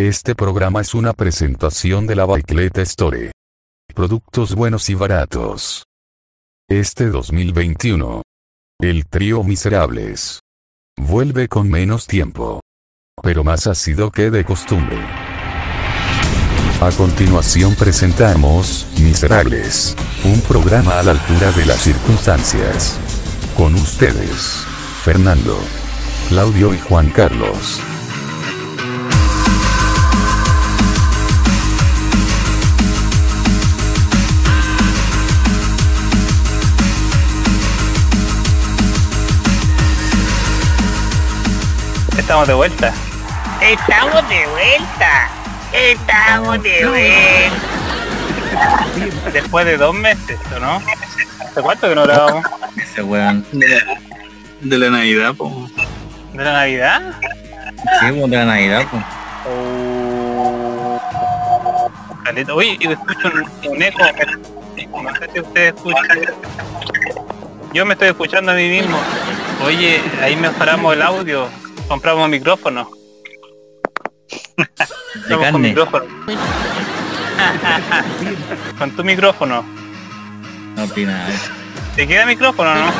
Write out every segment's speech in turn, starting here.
Este programa es una presentación de la Bicicleta Store. Productos buenos y baratos. Este 2021. El trío Miserables. Vuelve con menos tiempo. Pero más ácido que de costumbre. A continuación presentamos, Miserables. Un programa a la altura de las circunstancias. Con ustedes, Fernando, Claudio y Juan Carlos. Estamos de vuelta. Estamos de vuelta. Estamos de vuelta. Después de dos meses, ¿o no? ¿Hace cuánto que no grabamos? Ese weón. De, de la Navidad, po. ¿De la Navidad? Sí, de la Navidad, pues. Oh. Caleta. Uy, y escucho un, un eco. No sé si ustedes escuchan. Yo me estoy escuchando a mí mismo. Oye, ahí mejoramos el audio. Compramos micrófono. De Estamos con carne. micrófono. con tu micrófono. No opina nada. ¿Te queda micrófono no?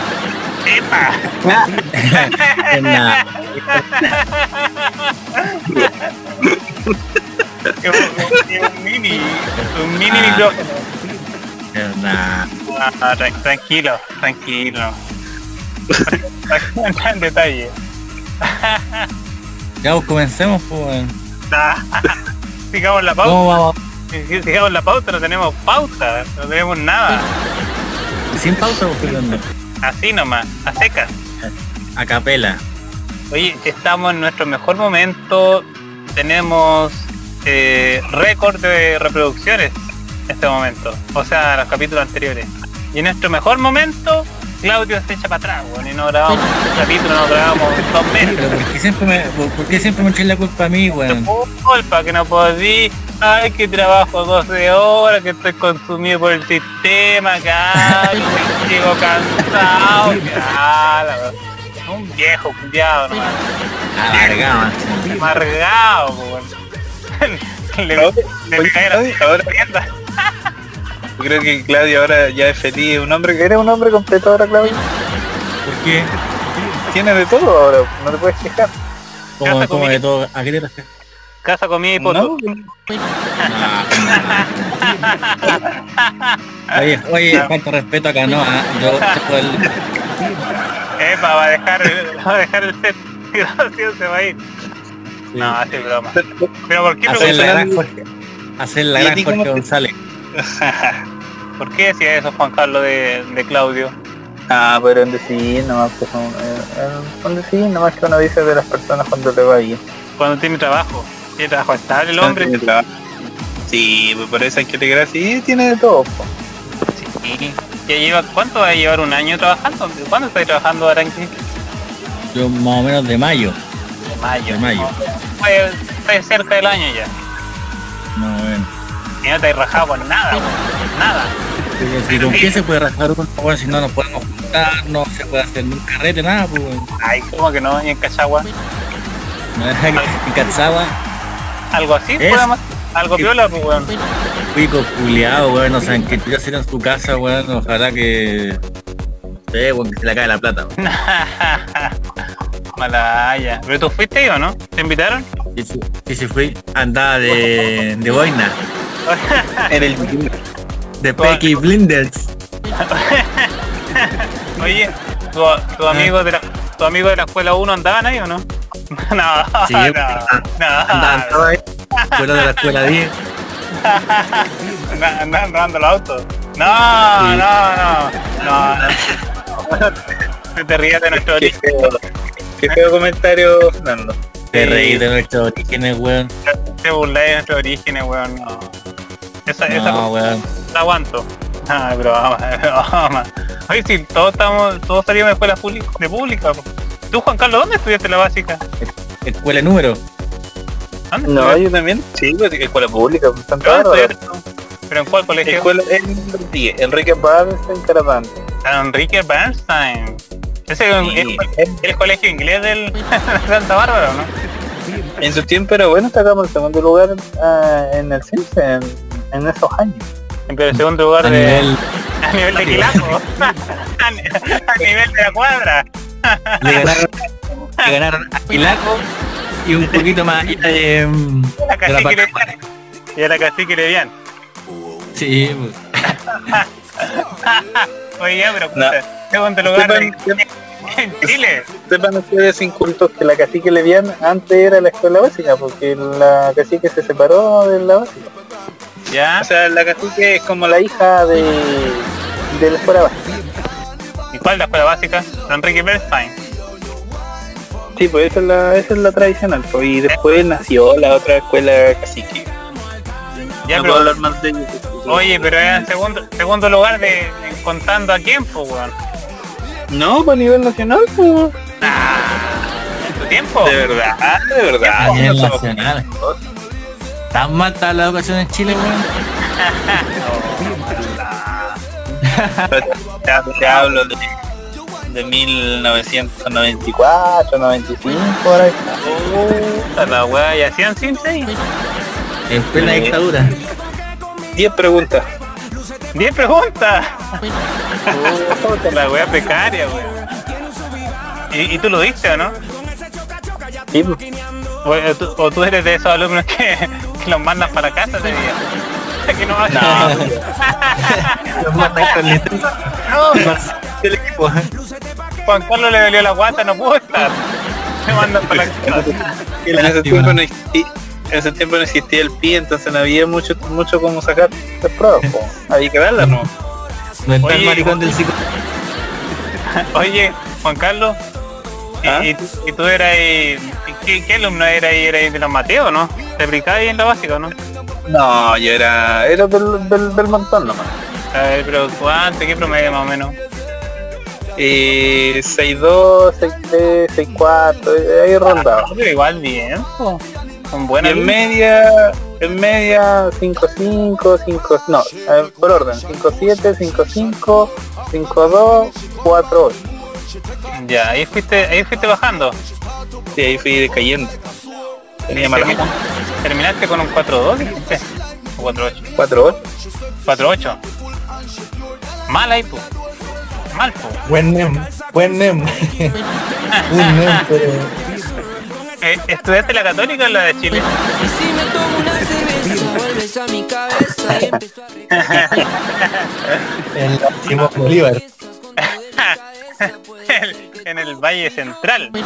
¡Epa! Un, mini, un mini Ah. micrófono. Nada. Ah, tra- tranquilo, tranquilo. En detalle. Ya, pues comencemos, pues, Sigamos la pauta. Si- Sigamos la pauta, no tenemos pauta, no tenemos nada. Sin pausa, pues. Así nomás, a secas. A capela. Oye, estamos en nuestro mejor momento. Tenemos eh, récord de reproducciones en este momento. O sea, los capítulos anteriores. Y en nuestro mejor momento, Claudio se echa para atrás, weón, y no grabamos un capítulo, no grabamos dos meses. Pero ¿por qué siempre me, por, por qué siempre me echáis la culpa a mí, weón? culpa que no podí, ay que trabajo 12 horas, que estoy consumido por el sistema, que ay, que llego cansado, que ah, un viejo culiado nomás, Alargado. amargado, po, weón. le, le la ahora- tienda. Yo creo que Claudio ahora ya es feliz, un hombre que eres un hombre completo ahora, Claudio. ¿Por qué? Tienes de todo ahora, no te puedes quejar. Como, Casa de todo. ¿A qué te refieres? Casa, comida y poto. No, Ah, Oye, oye, falta respeto acá, no. ah, Yo el. Epa, va a dejar, va a dejar el set. Gracias, se va a ir. No, así es broma. Pero ¿por qué Hacer la gran Jorge. Hacer la ¿Y a gran cómo Jorge González. ¿Por qué decía eso Juan Carlos de, de Claudio? Ah, pero en decir nomás, pues, son, eh, eh, en decir nomás que uno dice de las personas cuando le va bien. Cuando tiene trabajo. Tiene trabajo estable el hombre. Tiene trabajo. Sí, pues por eso hay que te quedar así, tiene de todo. po. Sí. Ya lleva, ¿Cuánto va a llevar un año trabajando? ¿Cuándo estáis trabajando ahora en qué? Yo más o menos de mayo. De mayo. De mayo. Pues, estáis cerca del año ya. Y no te has rajado por nada, nada. Si con quién se puede rascar uno, bueno, si no nos podemos juntar, no se puede hacer un carrete, nada, pues. Ay, ¿cómo que no? ¿Y en Cachagua? En Catzagua, Algo así, Es- podemos- Algo piola, pues, weón. pico culiado, weón, no saben qué tú hacer en su casa, weón, ojalá que... Sí, weón, que se le cae la plata. Malaya. ¿Pero tú fuiste o no? ¿Te invitaron? Y si fui, andaba de, de boina, En el de Pecky Blinders. Oye, ¿tu, tu amigo de la, tu amigo de la escuela 1 andaban ahí o no? no, Sí, no, Andaban no. todos ahí, fuera de la escuela 10. Andaban andaban robando los autos. No, Sí. no, no, no, no. Te rías de nuestro origen. qué feo comentario, Fernando. Te reí de nuestros orígenes, weón. Te burláis de nuestros orígenes, weón. No. Esa, esa weón. la aguanto. Ay, broma, broma. Oye, si todos estamos, todos salimos de escuelas públicas, de pública. Tú, Juan Carlos, ¿dónde estudiaste la básica? Escuela número. ¿Dónde No, estudiaste? yo también. Sí, pues escuela pública, pues, están ¿Dónde todas estudiaste tú? ¿Pero en cuál colegio? Escuela en sí, Enrique en Carapán. San Enrique Bernstein. Ese es el, colegio inglés del Santa Bárbara, ¿o ¿no? En su tiempo era bueno, sacamos el segundo lugar ah, en el Simpson en, en esos años. Pero el segundo lugar A de, nivel, a nivel de Quilaco. a, ni- a nivel de la cuadra. le ganaron, le ganaron a Pilaco y un poquito más allá de, la. Y a la cacique Levian. Sí, pues. Oye, ya, pero No. segundo lugar en Chile. sepan ustedes incultos que la cacique Levian antes era la escuela básica, porque la cacique se separó de la básica. ¿Ya? O sea, la cacique es como la hija de, de la escuela básica. ¿Y cuál es la escuela básica? Don Enrique Bernstein. Sí, pues esa es la, esa es la tradicional. pues, y después nació la otra escuela cacique. Ya, no pero- puedo hablar más de ellos. Oye, pero era en segundo, segundo lugar de contando a quién, pues, weón. No, pues a nivel nacional, pues. En tu tiempo. De verdad, de verdad. a nivel no nacional. ¿Tan mal está la educación en Chile, weón? Ya te hablo de, de 1994, 95, por ahí. Puta la weá, ¿y hacían Simpsons? En plena dictadura. 10 preguntas. 10 preguntas. La weá precaria, weón. ¿Y, ¿Y tú lo diste o no? Sí. O, o tú, o tú eres de esos alumnos que, que los mandan para casa ese día. Que no, No, Los mandan con licencia. no, El equipo. Juan Carlos le dolió la guata, no pudo estar. Me mandan para la casa. No existía. En ese tiempo no existía el PI, entonces no había mucho mucho como sacar las pruebas. po. Había que darlas, ¿no? No está el Oye, maricón del psico. Oye, Juan Carlos, ¿y, ¿Ah? y, y tú eras ¿qué, qué alumno eras ahí? ¿Eras de los Mateos, no? ¿Te aplicabas ahí en la básica, no? No, yo era, era del, del, del montón nomás. A ver, pero ¿cuánto? ¿Qué promedio más o menos? Eh, 6-2, 6-3, 6-4, eh, ahí rondaba. Ah, pero igual bien, po. Son Y buenas. en media, en media 5-5, 5, no, a ver, por orden, 5-7, 5-5, 5-2, 4-8. Ya, ahí fuiste, ahí fuiste bajando. Sí, ahí fui decayendo. Tenía mala Termi- Terminaste con un 4-2, dijiste. O 4-8. 4-8. 4-8. Mal ahí, po. Mal, po. Buen nem, buen nem. Un nem, pero Eh, ¿Estudiaste la católica o la de Chile? Y si me tomo una cerveza, vuelves a mi cabeza y empiezo a en Simón Bolívar. En el Valle Central. No,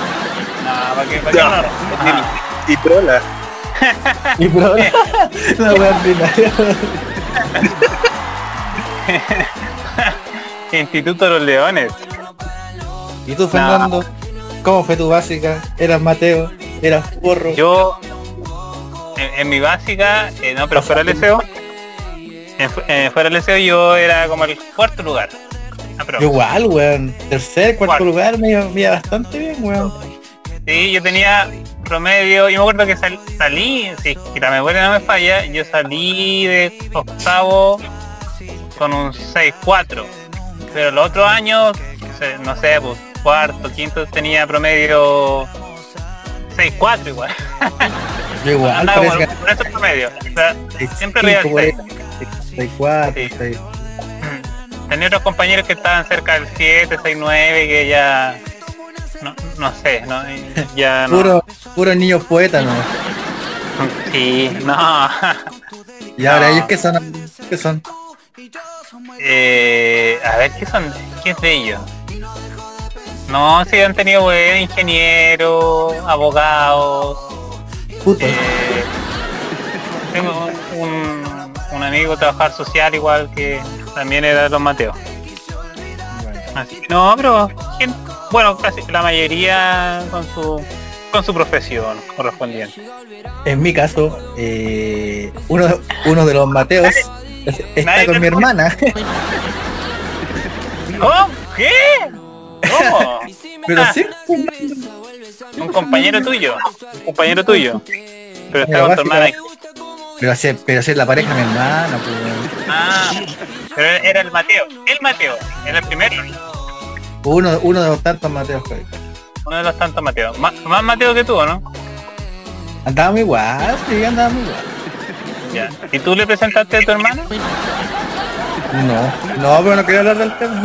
¿para qué? ¿Para qué no? Ah, Y prola. Y pero la wea. Instituto de los Leones. ¿Y tú, Fernando? ¿Cómo fue tu básica? ¿Eras Mateo? ¿Eras porro? Yo, en, en mi básica, eh, no, pero fuera del liceo, en eh, fuera del liceo yo era como el cuarto lugar. Ah, Yo igual, weón. Tercer, cuarto Cuarto. lugar, me iba, me iba bastante bien, weón. Sí, yo tenía promedio, yo me acuerdo que sal- salí, si si la memoria no me falla, yo salí de octavo con un 6-4. Pero los otros años, no sé, pues cuarto, quinto tenía promedio 6-4 igual. Igual, parece con que con esos promedios. O sea, siempre arriba por del ahí. Seis, cuatro, Sí. seis. Tenía otros compañeros que estaban cerca del 7, 6, 9, que ya... No, no sé, no, ya no. Puro, puro niños poetas, ¿no? Sí, no. Y ahora No. ellos que son, que son. Eh, a ver, ¿qué son? ¿Qué es de ellos? No, sí han tenido buen ingenieros, abogados. Eh, tengo un, un amigo trabajador social igual que también era de los Mateos. Así que no, pero bueno, casi la mayoría con su con su profesión correspondiente. En mi caso, eh, uno, uno de los Mateos es- está con mi hermana. ¿Cómo? ¿Qué? ¿Cómo? Pero sí, Un compañero tuyo, un compañero tuyo. Pero está con tu hermana. pero hacer, pero hacer la pareja mi hermana, pues. Ah, pero era el Mateo, el Mateo, era el primero, Uno, uno de los tantos Mateos que hay. uno de los tantos Mateos. Má- más Mateo que tú, ¿o ¿no? Andábamos igual, sí, andábamos igual. Ya. ¿Y tú le presentaste a tu hermano? No, no, pero no quería hablar del tema.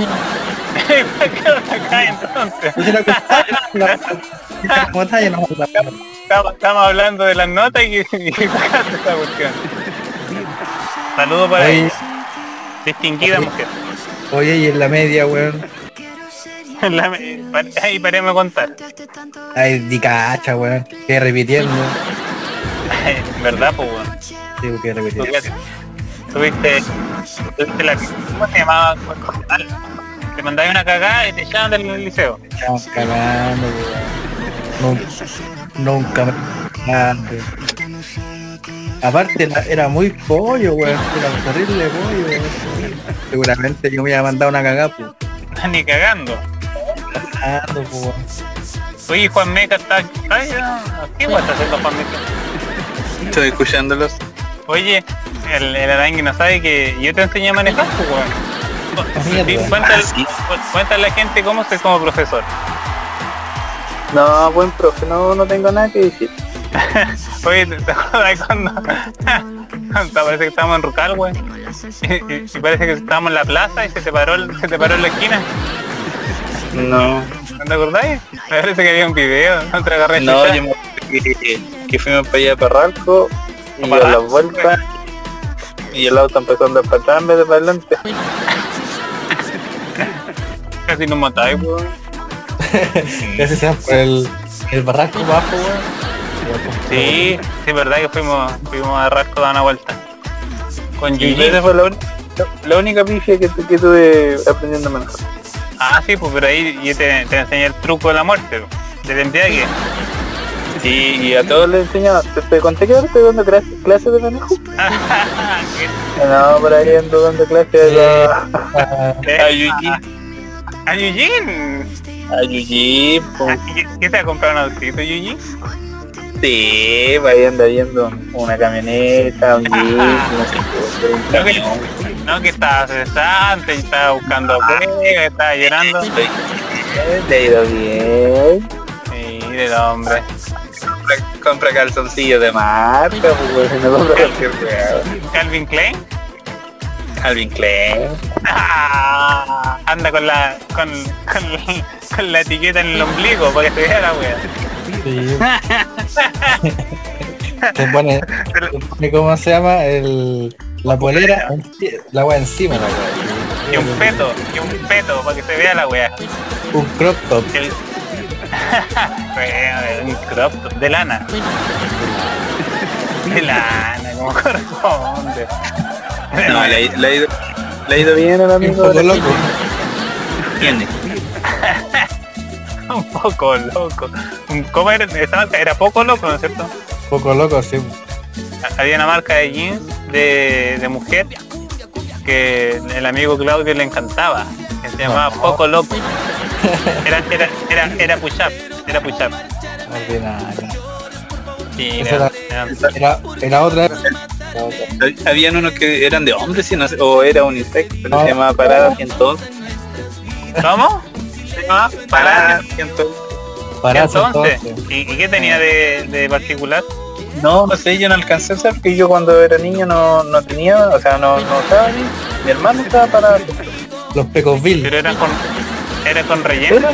Estamos, estamos hablando de las notas y, y sacaste esa cuestión. Saludos para Oye, ella. Distinguida mujer. oye, y en la media, weón. La, pare- ahí paremos de contar. Ay, di cacha, weón. Que repitiendo. ¿Verdad, pues, weón? Digo que repitiendo. Tuviste, tuviste, tuviste la... ¿Cómo se llamaba? Te mandabas una cagada y te echaban del liceo. Estamos cagando, weón. Nunca, nunca me cagando. Aparte era, muy pollo, weón. Era terrible pollo, weón. Seguramente yo me iba a mandar una cagada, pues. Ni cagando. Cagando, weón. Oye, Juan Meca está... ¿Qué está haciendo Juan Meca? Estoy escuchándolos. Oye, el, el arangui no sabe que yo te enseñé a manejar, pues, weón. Sí, Cuéntale, cu- cuéntale a la gente cómo soy como profesor. No, buen profe, no, no tengo nada que decir. Oye, ¿te, acuerdas cuando, cuando parece que estábamos en Rucal, güey? Y, y- y parece que estábamos en la plaza y se te paró, se te paró en la esquina. No, ¿No te acordáis? Me parece que había un video, no te agarré no, yo me acuerdo que, que fuimos para allá para Ralco y ¿A a la vuelta y el auto empezó a andar para atrás en vez de para adelante. Casi nos matáis. Ese sea por el, el barranco bajo, weón. Sí, sí, verdad que fuimos, fuimos a Rasco a dar una vuelta. Con Gigi. esa fue la, la única pifia que, que tuve aprendiendo a manejar. Ah, sí, pues pero ahí yo te, te enseñé el truco de la muerte, del embriague. Y, y a todos les enseñaba, ¿te, conté que ahora estoy dando clases clases de manejo? No, por ahí ando dando clases a, a. ¿A Eugene? A Yuji, pues. ¿Qué, te ha comprado un autito, Yuji? Sí, ahí anda viendo una camioneta, un jeep, no sé qué, No, que, estaba cesante estaba buscando pega, estaba llorando. Le ha ido bien. Mire el hombre. Compra, compra calzoncillos de marca, pues no compra cualquier. Calvin Klein. Calvin Klein. Ah, anda con la con, con, con la etiqueta en el ombligo para que se vea la wea. Sí. se pone, se pone, ¿cómo se llama? El, la polera, la weá encima, la Y weá. un peto, y un peto para que se vea la wea. Un crop top. El... Wea, un crop top de lana. De lana, como corresponde. No, le, ha- le ha ido, le ha ido bien al Un amigo. poco de la- loco. Tiene. un poco loco. Un- ¿Cómo era? Esa marca era poco loco, ¿no es cierto? Un poco loco, sí. Había una marca de jeans de, de mujer que el amigo Claudio le encantaba, que se llamaba Poco Loco. Era, era, era, era push up, era push up. Ordinaria. Sí, era- era- Era, era otra. Habían unos que eran de hombres sí, no sé, o era unisex, pero No. se llamaba Parada 111. ¿Cómo? Se llamaba Parada Parada 111. Para entonces. ¿Y, y qué tenía de, de particular? No, no sé, yo no alcancé a hacer porque yo cuando era niño no, no tenía, o sea, no, no estaba ni. Mi hermano estaba para. Los Pecosville. Pero era con era con relleno.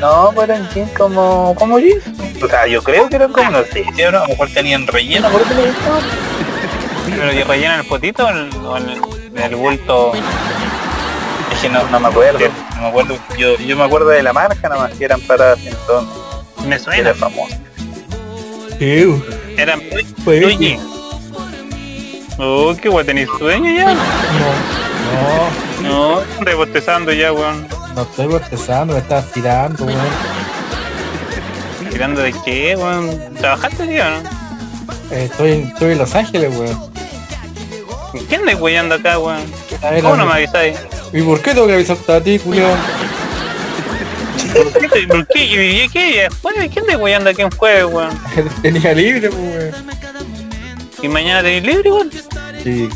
No, pues eran jeans como. como jeans. O sea, yo creo que eran como, no sé, si a lo mejor tenían relleno, por eso. Pero que rellenan el potito o el, o el, el bulto. Es que no, no me acuerdo, no me acuerdo, yo, yo me acuerdo de la marca nada más, que eran para entonces, Me suena. era famoso. Ew. Eran Pues, jeans. Oh, qué guay, tenéis sueño ya. No, No, estoy bostezando ya, weón. No, estoy bostezando, me estás tirando, weón. ¿Tirando de qué, weón? ¿Trabajaste, tío, no? Eh, estoy, en- estoy en Los Ángeles, weón. ¿Quién andáis weyando acá, weón? ¿Cómo no me avisáis? ¿Y por qué tengo que avisarte a ti, culiao? ¿Por qué? ¿Por qué? ¿Y qué? Bueno, ¿quién andáis weyando aquí en jueves, weón? Tenía libre, pues, weón. ¿Y mañana tenéis libre, weón? Sí,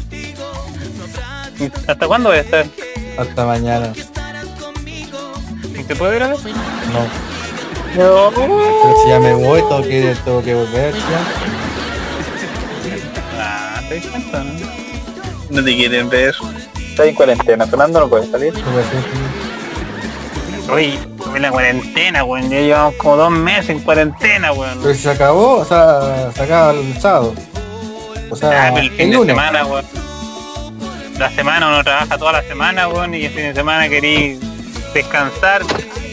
¿Hasta cuándo voy a estar? hasta mañana. ¿Y te puedo ir a ver? No. No, Pero si ya me voy, tengo que, tengo que volver, ya. Ah, te das cuenta, ¿no? No te quieren ver. está en cuarentena. Fernando no puede salir. En la cuarentena, weón. Ya llevamos como dos meses en cuarentena, weón. Pero si se acabó, o sea, se acaba el sábado. O Ah, sea, pero el el fin de lunes. semana, weón. La semana uno trabaja toda la semana, weón, y el fin de semana querí descansar,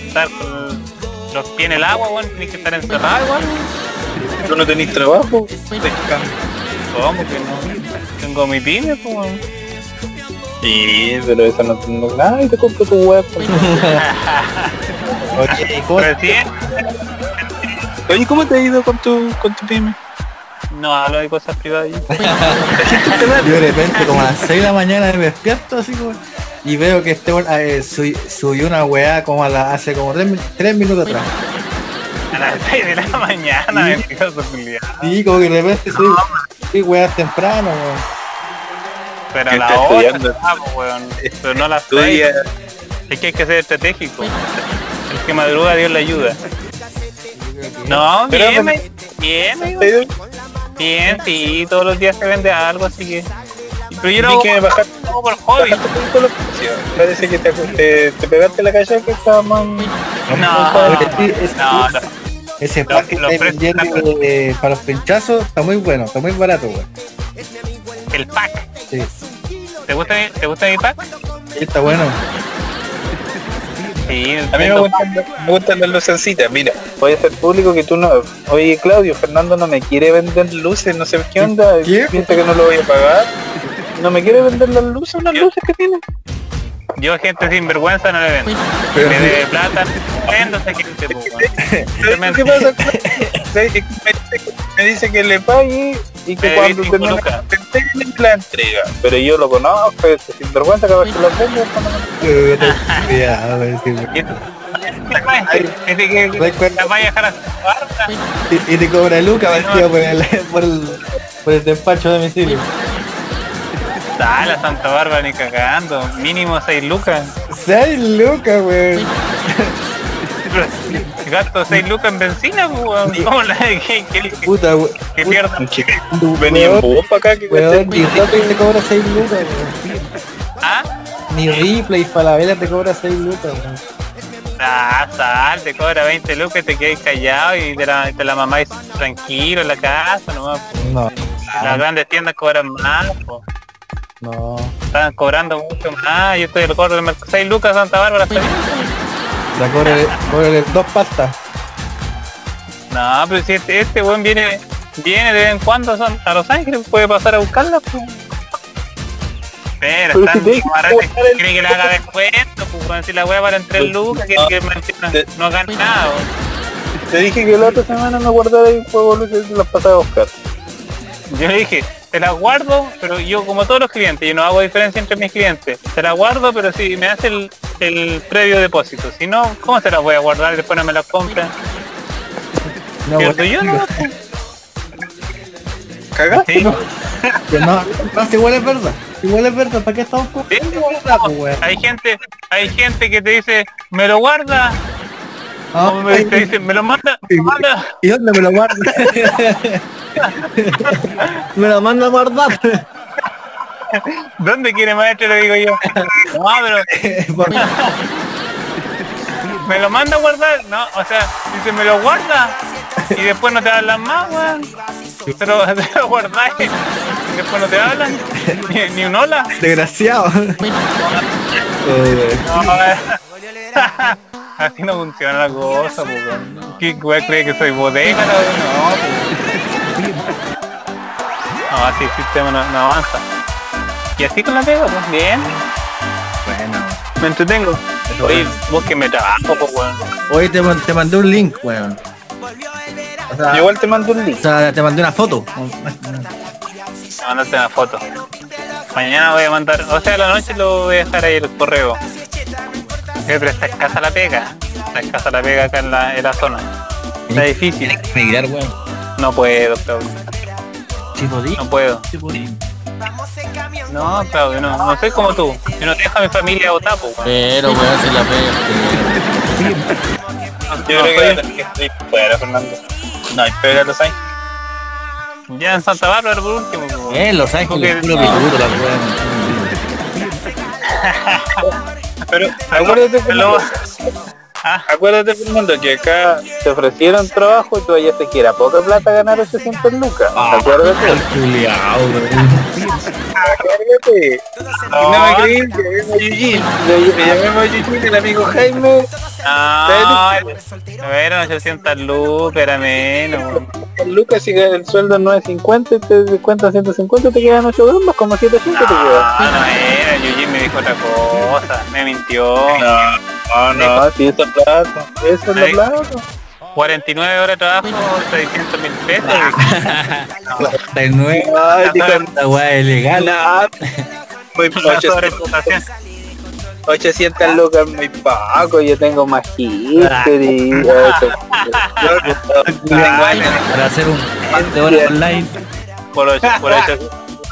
estar con los pies en el agua, weón, tenés que estar encerrado, weón. ¿Tú no tenés trabajo? ¿Cómo que no? Tengo mi pyme, pues, weón. Sí, pero eso no tengo nada y te compro tu web. Oye, ¿y cómo- Recién, Oye, ¿cómo te ha ido con tu, con tu pyme? no hablo de cosas privadas. yo. Yo de repente como a las 6 de la mañana me despierto así como y veo que este eh, sub- subió una weá como a la, hace como 3, minutos atrás. A las 6 de la mañana, culiao. Y como que de repente soy, soy weas temprano, weón. Pero a ¿Qué la hora, weón. Pero no a las Estudia. 6. Es que hay que ser estratégico. El que madruga, Dios le ayuda. No, bien, bien, digo. Bien, sí, todos los días se vende algo, así que... Pero yo hago que bajar, como por hobby. bajaste un poquito los precios. Parece que te, te, te pegaste la calle que estaba más... No, no, no. Ese pack que está vendiendo eh, para los pinchazos está muy bueno, está muy barato, weón. El pack. Sí, ¿Te gusta, mi- ¿Te gusta mi pack? sí, está bueno. Sí, A mí me gustan, me gustan las lucecitas, mira, voy a hacer público que tú no... Oye Claudio, Fernando no me quiere vender luces, no sé qué onda, ¿Qué? piensa que no lo voy a pagar. No me quiere vender las luces, unas luces que tiene. Yo gente sin vergüenza no le vendo. Pero- Me debe plata, vendo esa gente. ¿Qué pasa? Me dice que- me dice que le pague y que cuando termine la entrega, la entrega. Pero yo lo conozco, este sinvergüenza cada vez que lo vendo. La vaya a dejar a su barca. Y, y te cobra Luca vestido por el, por el, por el despacho de domicilio. Da, la Santa Bárbara ni cagando. Mínimo 6 lucas. 6 lucas, weón. Gasto 6 lucas en benzina, weón. ¿Cómo la que, que, que, Puta, weón. que pierda? Venía en bus para acá que Weón, ni Ripley te cobra 6 lucas, weón. ¿Ah? Ni Ripley para la vela te cobra 6 lucas, weón. Ah, sal, te cobra 20 lucas, te quedas callado y te la, te la mamáis tranquilo en la casa, nomás. No, Las grandes tiendas cobran más, po. No. Están cobrando mucho más. Yo estoy el gordo del mercado. 6 lucas Santa Bárbara. está bien. La cobra, cobra dos pastas. No, pero si este, este weón viene, viene de vez en cuando son- a Los Ángeles, puede pasar a buscarla, pues. Pero Pero están si que buscar el- quiere que le haga descuento, pues si la weá vale en 3 lucas, quiere que mantenga- te- no gane nada, weón. Te dije que la otra semana me guardara el juego y las pasaba a buscar. Yo le dije, te la guardo, pero yo como todos los clientes, yo no hago diferencia entre mis clientes. Te la guardo, pero si me hace el, el previo depósito. Si no, ¿cómo se las voy a guardar y después no me las compran? No, weón. Yo no. ¿Cagaste? Sí. Que no, no, si igual es verdad. Igual es verdad, ¿para qué estamos con Sí? Hay gente, hay gente que te dice, me lo guarda, Ah, me, te dice, me lo manda, me lo manda. ¿Y dónde me lo guarda? me lo manda a guardar. ¿Dónde quiere maestro? Le digo yo. No, pero me lo manda a guardar, no, o sea, dice me lo guarda y después no te hablan más, weón. Pero te lo guardáis y después no te hablan, ni, ni un hola. Desgraciado. No. Así no funciona la cosa, pues. ¿Qué weón cree que soy bodega? No, no, pues. No, así el sistema no, no avanza. Y así con la pega, pues, bien. Bueno. Me entretengo. Oye, vos que me trabajo, pues, weón. Hoy te, te mandé un link, weón. O sea, Yo igual te mando un link. o sea, te mandé una foto. Mándate una foto. Mañana voy a mandar, o sea, a la noche lo voy a dejar ahí el correo. Sí, pero está escasa la pega. Está escasa la pega acá en la, en la zona. Está difícil. Tienes que migrar, weón. No puedo, Claudio. Sí, podí. No puedo. Sí, podí. No, Claudio, no. No soy como tú. Yo no te dejo a mi familia votar, pues. weón. Pero, weón, si la pega. Yo creo que, que estoy fuera, Fernando. No, hay pega Los Ángeles. Ya en Santa Bárbara por último. po. Eh, Los Ángeles, Porque- puro pituto, la. Pero acuérdate, Fernando, Ah, acuérdate, Fernando, que acá te ofrecieron trabajo y tú allá te quiera poca plata ganar 800 lucas. Ah. Acuérdate. No me llamemos a Eugene. Le- Le llamemos a Eugene, el amigo Jaime. no, no eran 800 lucas, era menos. Lucas, si el sueldo no es 50 y te descuentan 150, te quedan 8 gambas, como 700 te quedan. No, no era, Eugene me dijo otra cosa, me mintió. No, no, si eso es plata. Eso es la plata. 49 horas de trabajo, 600 mil pesos. 49 horas de legal. Muy sobreexplotación. 800 lucas muy poco, yo tengo magister y ah. eso. Para hacer un de online. Por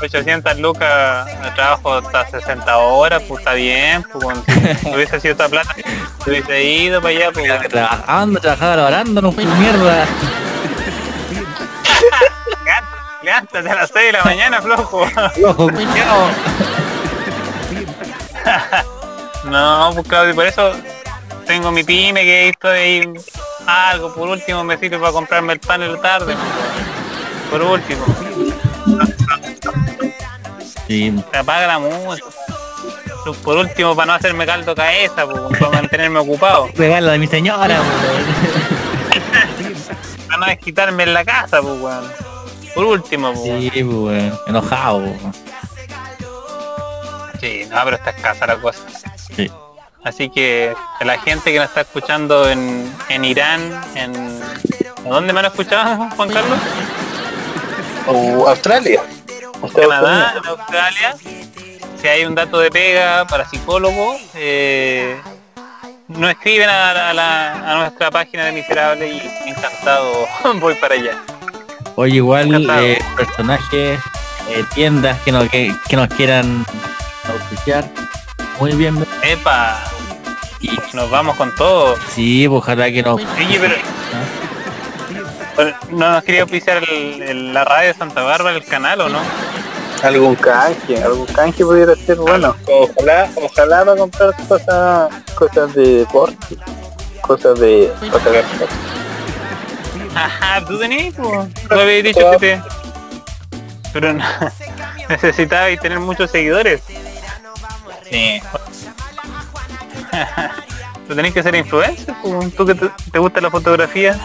800 lucas trabajo hasta 60 horas, pues está bien, pues si hubiese sido esta plata, hubiese ido para allá, pues. Trabajando, trabajando, orando, no fue mierda. levántate a las 6 de la mañana, flojo. Ojo, culiao. No, pues Claudio, por eso tengo mi pyme que estoy ahí, algo, por último me sirve para comprarme el pan en la tarde. Por último, Sí, se apaga la música. Por último, para no hacerme caldo cabeza, para mantenerme ocupado. regalo de mi señora, weón. Para no desquitarme en la casa, pues, weón. Por último, pues. Sí, pues, weón. Enojado, weón. Sí, no, pero está escasa la cosa. Sí. Así que a la gente que nos está escuchando en, en Irán, en... ¿a ¿Dónde me han escuchado, Juan Carlos? O Australia. Canadá, en Australia. Si hay un dato de pega para psicólogos, eh, nos escriben a, la- a la- a nuestra página de Miserable y encantado voy para allá. Oye, igual eh, personajes, eh, tiendas que, no, que, que nos quieran auspiciar. Muy bien. Epa, Y nos vamos con todo. sí, pues, ojalá que nos... Oye, pero... pero ¿No nos quería oficiar el- el- la radio de Santa Bárbara, el canal o no? Algún canje, algún canje pudiera ser bueno. Ojalá, ojalá va a comprar cosas, cosas de deporte, cosas de, cosas de Ajá, tú tenías, pues. Tú habías dicho que te... Pero no, necesitabas tener muchos seguidores. Sí. Tú tenés que ser influencer. Tú que te, te gusta la fotografía.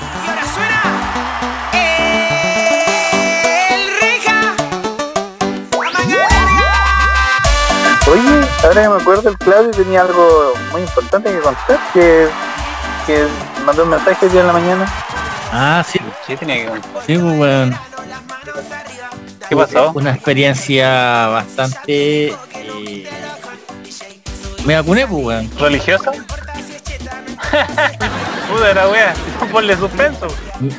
Ahora que me acuerdo, el Claudio tenía algo muy importante que contar, que, que mandó un mensaje el día en la mañana. Ah, sí, Sí, tenía que contar. sí, pues, weón. ¿Qué pasó? Una experiencia bastante... eh, Me vacuné, pues, weón. ¿Religiosa? Puta la wea, ponle suspenso.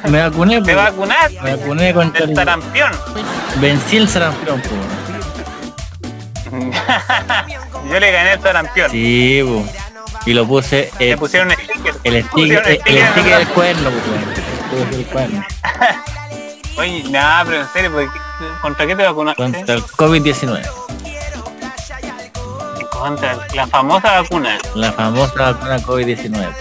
Me vacuné, Te pues. vacunaste Me vacuné con del sarampión. Vencí el sarampión, pues. Yo le gané el sarampión. Sí, pues. Y lo puse Le el, pusieron sticker. el sticker, Pusieron el, el sticker del cuerno, pues. El cuerno. Oye, nada, pero en serio, porque, ¿contra qué te vacunaste? Contra el COVID-19. Contra la famosa vacuna. La famosa vacuna COVID-19.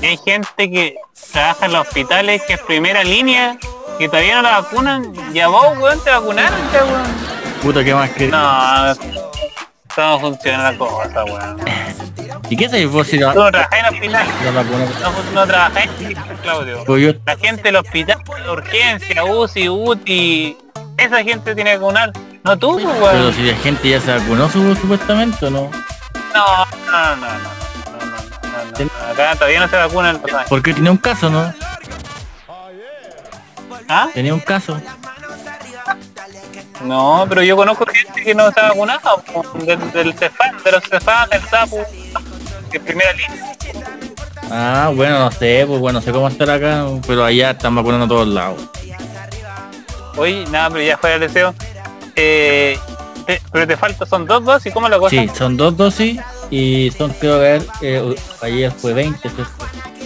Y hay gente que trabaja en los hospitales que es primera línea, que todavía no la vacunan. Y a vos, weón, te vacunaron, ya, weón. Puta, que más que. No, no funciona la cosa, weón. ¿Y qué hacéis vos si no? No trabajáis en hospital. No, no trabajáis, Claudio. La gente del hospital, urgencia, UCI, UTI. Esa gente tiene que vacunar. No tú, weón. Pero si la gente ya se vacunó supuestamente o no. No, no, no, no. no. Acá todavía no se vacuna el personaje. Porque tiene un caso, ¿no? ¿Ah? Tenía un caso. No, pero yo conozco gente que no se ha vacunado, po, del, del Cefam, de los Cefam, del SAPU, de primera línea. Ah, bueno, no sé, pues bueno, no sé cómo estar acá, pero allá están vacunando a todos lados. Oye, nada, pero ya fuera el deseo. Eh, te- pero te falta, son dos dosis, ¿cómo la cosa? Sí, son dos dosis y son, creo que eh, ayer fue 20, fue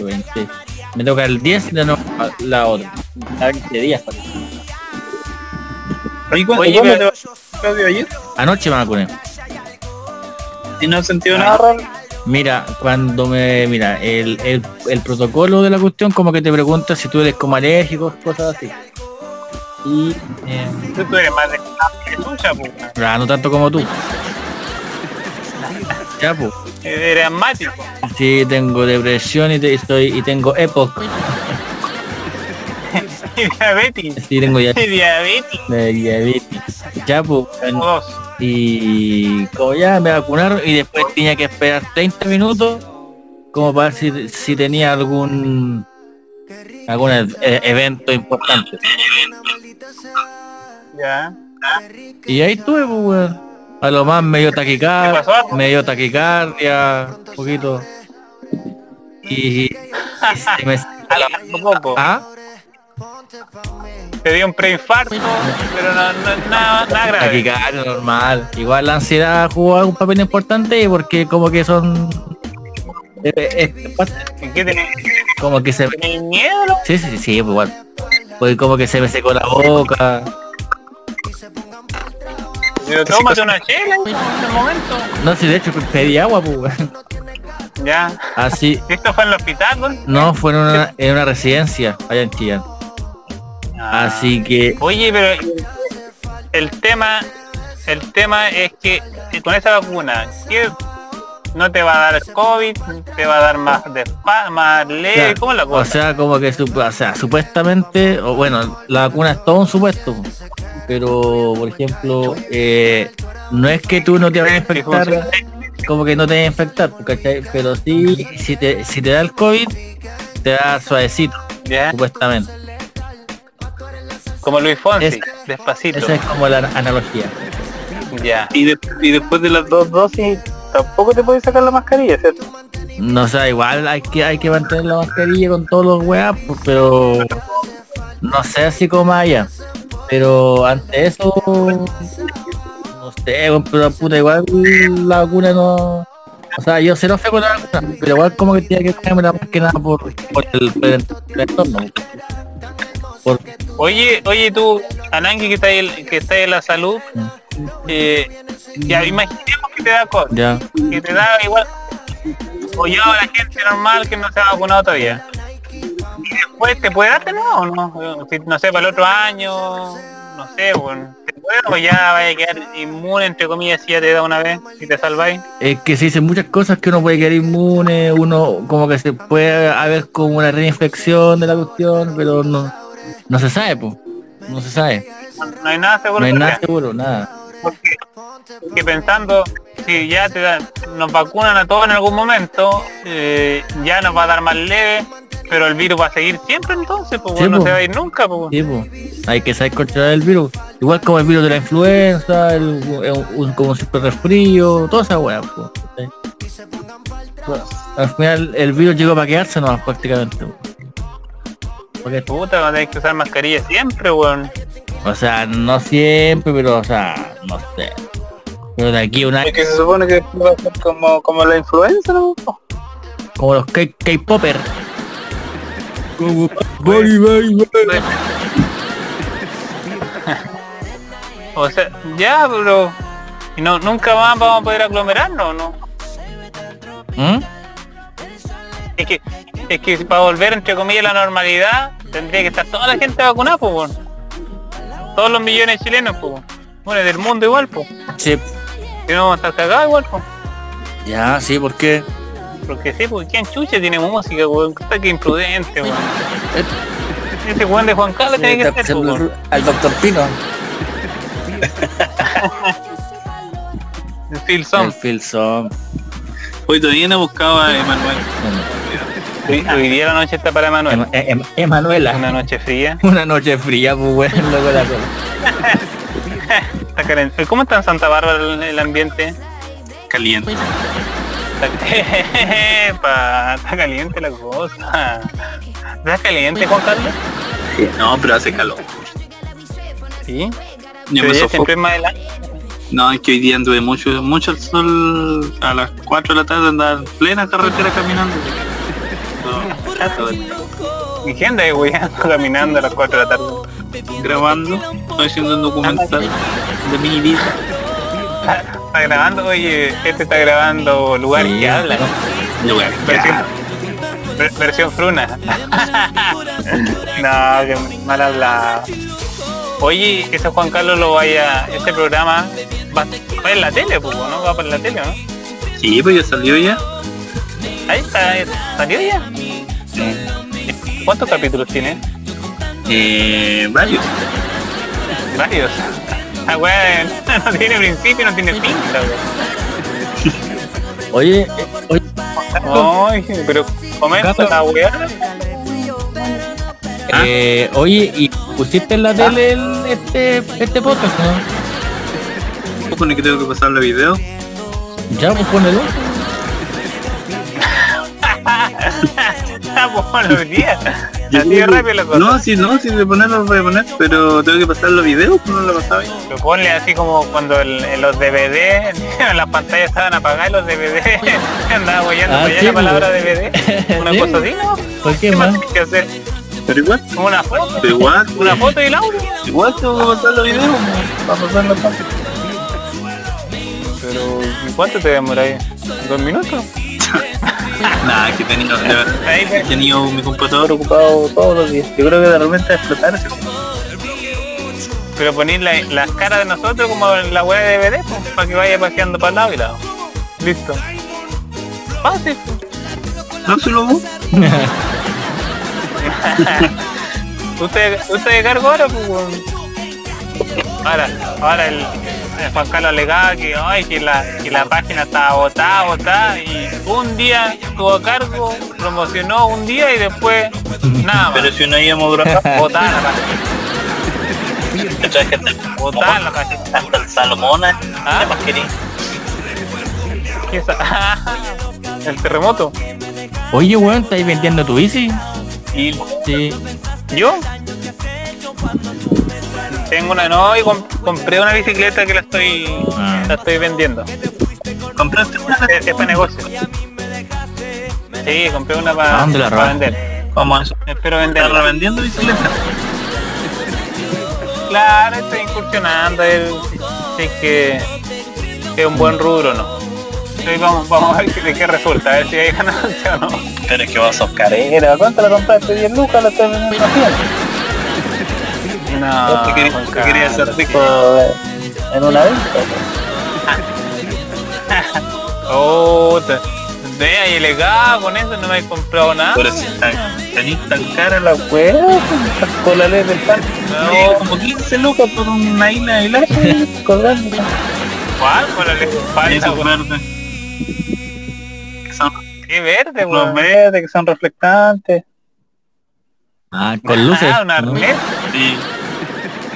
18, 20. Me toca el 10 y de nuevo la otra. A 20 días. parece. Oye, ¿cu- Oye, ¿cuándo pero- te vas a Claudio ayer? Anoche me vacuné. ¿Y no has sentido nada raro? Mira, cuando me. Mira, el, el, el protocolo de la cuestión como que te pregunta si tú eres como alérgico, cosas así. Y. eh, Tú, tú eres más de que tuya, pues. ah, no tanto como tú. Pues. Eres asmático. Sí, tengo depresión y, te, estoy, y tengo EPOC. Diabetes. Sí, tengo ya Y diabetes. de diabetes. Ya, pues. Dos. Y como ya me vacunaron y después tenía que esperar 30 minutos como para ver si, si tenía algún algún e- evento importante. Ya. Y ahí estuve, pues, weón. A lo más me dio ¿Qué taquicardia, pasó? me dio taquicardia, un poquito. Y, y se me... ¿Ah? Te dio un preinfarto, pero no, no- nada, nada grave. Taquicardia normal. Igual la ansiedad jugó un papel importante porque como que son... eh, eh, ¿En qué tenés? como que se ¿Tenés miedo? no? Sí, sí, sí, pues igual. Pues como que se me secó la boca. Pero tómate una chela en el momento. No sé, de hecho pedí agua, pues. Ya. Así. ¿Esto fue en el hospital, güey? No, fue en una, en una residencia allá en Chillán. Así que, Oye, pero el tema, el tema es que con esa vacuna, ¿qué no te va a dar COVID? ¿Te va a dar más despa más leve? ya, ¿Cómo es la o cosa? sea, como que, o sea, supuestamente, o bueno, la vacuna es todo un supuesto. Pero, por ejemplo, eh, no es que tú no te vayas a infectar, como que no te vayas a infectar, ¿cachai? Pero sí, si te, si te da el COVID, te da suavecito, ¿Ya? supuestamente. Como Luis Fonsi, Es- despacito. Esa es como la analogía. Ya. Y, de- y después de las dos dosis, tampoco te puedes sacar la mascarilla, ¿cierto? No sé, igual hay que hay que mantener la mascarilla con todos los weas, pues, pero no sé así como allá. Pero ante eso no sé, pero puta igual la vacuna no. O sea, yo cero fe con la vacuna, pero igual como que tiene que ponerme más que nada por, por el, por el- el entorno. Por, Oye, oye tú, Anangi que está ahí, que está ahí en la salud, eh, ya imaginemos que te da COVID, ya. que te da igual, o yo a la gente normal que no se ha vacunado todavía. Y después te puede dar de nuevo, ¿o ¿no? Si, no sé, para el otro año, no sé, bueno, te puede o ya vaya a quedar inmune entre comillas si ya te da una vez y te salváis. Es que se dicen muchas cosas que uno puede quedar inmune, uno como que se puede haber como una reinfección de la cuestión, pero no, no se sabe, pues. No se sabe. No hay nada seguro. No hay nada seguro, nada. que pensando si ya te dan, nos vacunan a todos en algún momento, eh, ya nos va a dar más leve, pero el virus va a seguir siempre entonces, pues Sí, no po. se va a ir nunca, pues. Sí, pues. Hay que saber controlar el virus. Igual como el virus de la influenza, el, un- un- como super resfrío, toda esa weá, pues. Al final el virus llegó para quedarse nomás prácticamente. po. Porque, Puta, a tener que usar mascarilla siempre, weón. o sea, no siempre, pero o sea, no sé. Pero de aquí a un año, Es que se supone que va a ser como, como la influenza, ¿no? como los K- K-Popper. Como Body, body, body. O sea, ya, pero... Y no, nunca más vamos a poder aglomerarnos, ¿no? ¿Mm? Es que, es que para volver entre comillas a la normalidad, tendría que estar toda la gente vacunada, pues. Todos los millones de chilenos, pues. Bueno, del mundo igual, pues. Sí. Si no vamos a estar cagados igual, pues. Ya, sí, ¿por qué? Porque sí, porque ¿quién chucha tiene música, weón? Está que imprudente, weón. Ese weón de Juan Carlos tiene que ser, pues, weón. al doctor Pino. El Phil Song. Phil Song. Hoy todavía no buscaba a Emanuel. Hoy, hoy día la noche está para Manuel. Em- em- Emanuela. Una noche fría. Una noche fría, pues bueno, la cosa. Está caliente. ¿Cómo está en Santa Bárbara el, el ambiente? Caliente. Está, Epa, está caliente la cosa. ¿Está caliente, Juan Carlos? No, pero hace calor. Sí. Yo me siempre es más adelante. No, es que hoy día anduve mucho, mucho al sol a las 4 de la tarde andaba en plena carretera caminando. No. chato, weón. Mi gente ahí caminando a las 4 de la tarde. grabando, estoy haciendo un documental de mi vida. Está grabando, oye, este está grabando lugar Sí. que habla. Lugar Versión, ver- versión fruna. no, que mal hablado. Oye, ese Juan Carlos lo vaya, este programa va, va en la tele, pues, ¿no? Va para la tele, ¿no? Sí, pues ya salió ya. Ahí está, salió ya. ¿Cuántos capítulos tiene? Eh, varios. Varios. Ah, weón, no tiene principio, no tiene fin, la weón. Oye, eh, oye, Ay, pero comenta la weá. eh, oye, ¿y pusiste en la tele el- este, este podcast, no? Supone que tengo que pasarle video. Ya, pues ponelo. Pues bueno, hoy día. Así de rápido la cosa. No, sí, no, sí de ponerlo lo voy a poner, pero tengo que pasar los videos, pues no lo pasaba. Pero ponle así como cuando el- los DVD, en las pantallas estaban apagadas y los DVD, andaba boyando Ah, para allá sí, la palabra pues. DVD. Una Sí. cosa así, ¿no? ¿Por qué ¿Qué más que hacer? Pero igual, Una foto. pero igual, Una foto y el audio. igual tengo que pasar los videos, pues, para pasar los pasos. Pero, ¿y cuánto te demora ahí? ¿Dos minutos? Nada, que he tenido, he tenido mi computador ocupado todos los días. Yo creo que de repente a explotar ese pero poner la- las caras de nosotros como en la web de DVD, pues, para que vaya paseando para el lado y lado. Listo. Fácil. No se lo usted, usted cargo ahora, pues. Ahora, ahora el Juan Carlos alegaba que, ay, que la, que la página estaba botada, botada, y un día estuvo a cargo, promocionó un día y después nada más. Pero si no íbamos a durar, Botada la página. Botada la página. hasta el Salomona, ¿Ah? ¿qué es el terremoto. Oye, weón, ¿estáis vendiendo tu bici? Y Sí. yo tengo una no y com- compré una bicicleta que la estoy Ah. la estoy vendiendo. ¿Compraste una? Es, es para negocio. Sí, compré una ¿A para, dónde la para vender. Vamos a eso. Espero ¿Estás venderla. revendiendo bicicleta? Claro, estoy incursionando. El, sí que es un buen rubro no. Sí, vamos, vamos a ver de qué resulta, a ver si hay ganancia o no. Pero es que vos sos Carrera, ¿cuánto la compraste? 10 lucas, la estás vendiendo a 100. No, ¿Qué querías, Juan ser rico? En una venta. Oh, te- ve ahí legado con eso, no me he comprado nada. Pero si tan, tenís tan cara la Pues, con la ley del parque. No, como 15 lucas por una isla de hilar. Colgando. ¿Cuál? ¿Cuál es falta? Esos weón? verdes. Que son Qué verde, Los weón. verdes que son reflectantes. Ah, con luces. Ah, un ¿no? arnés. sí.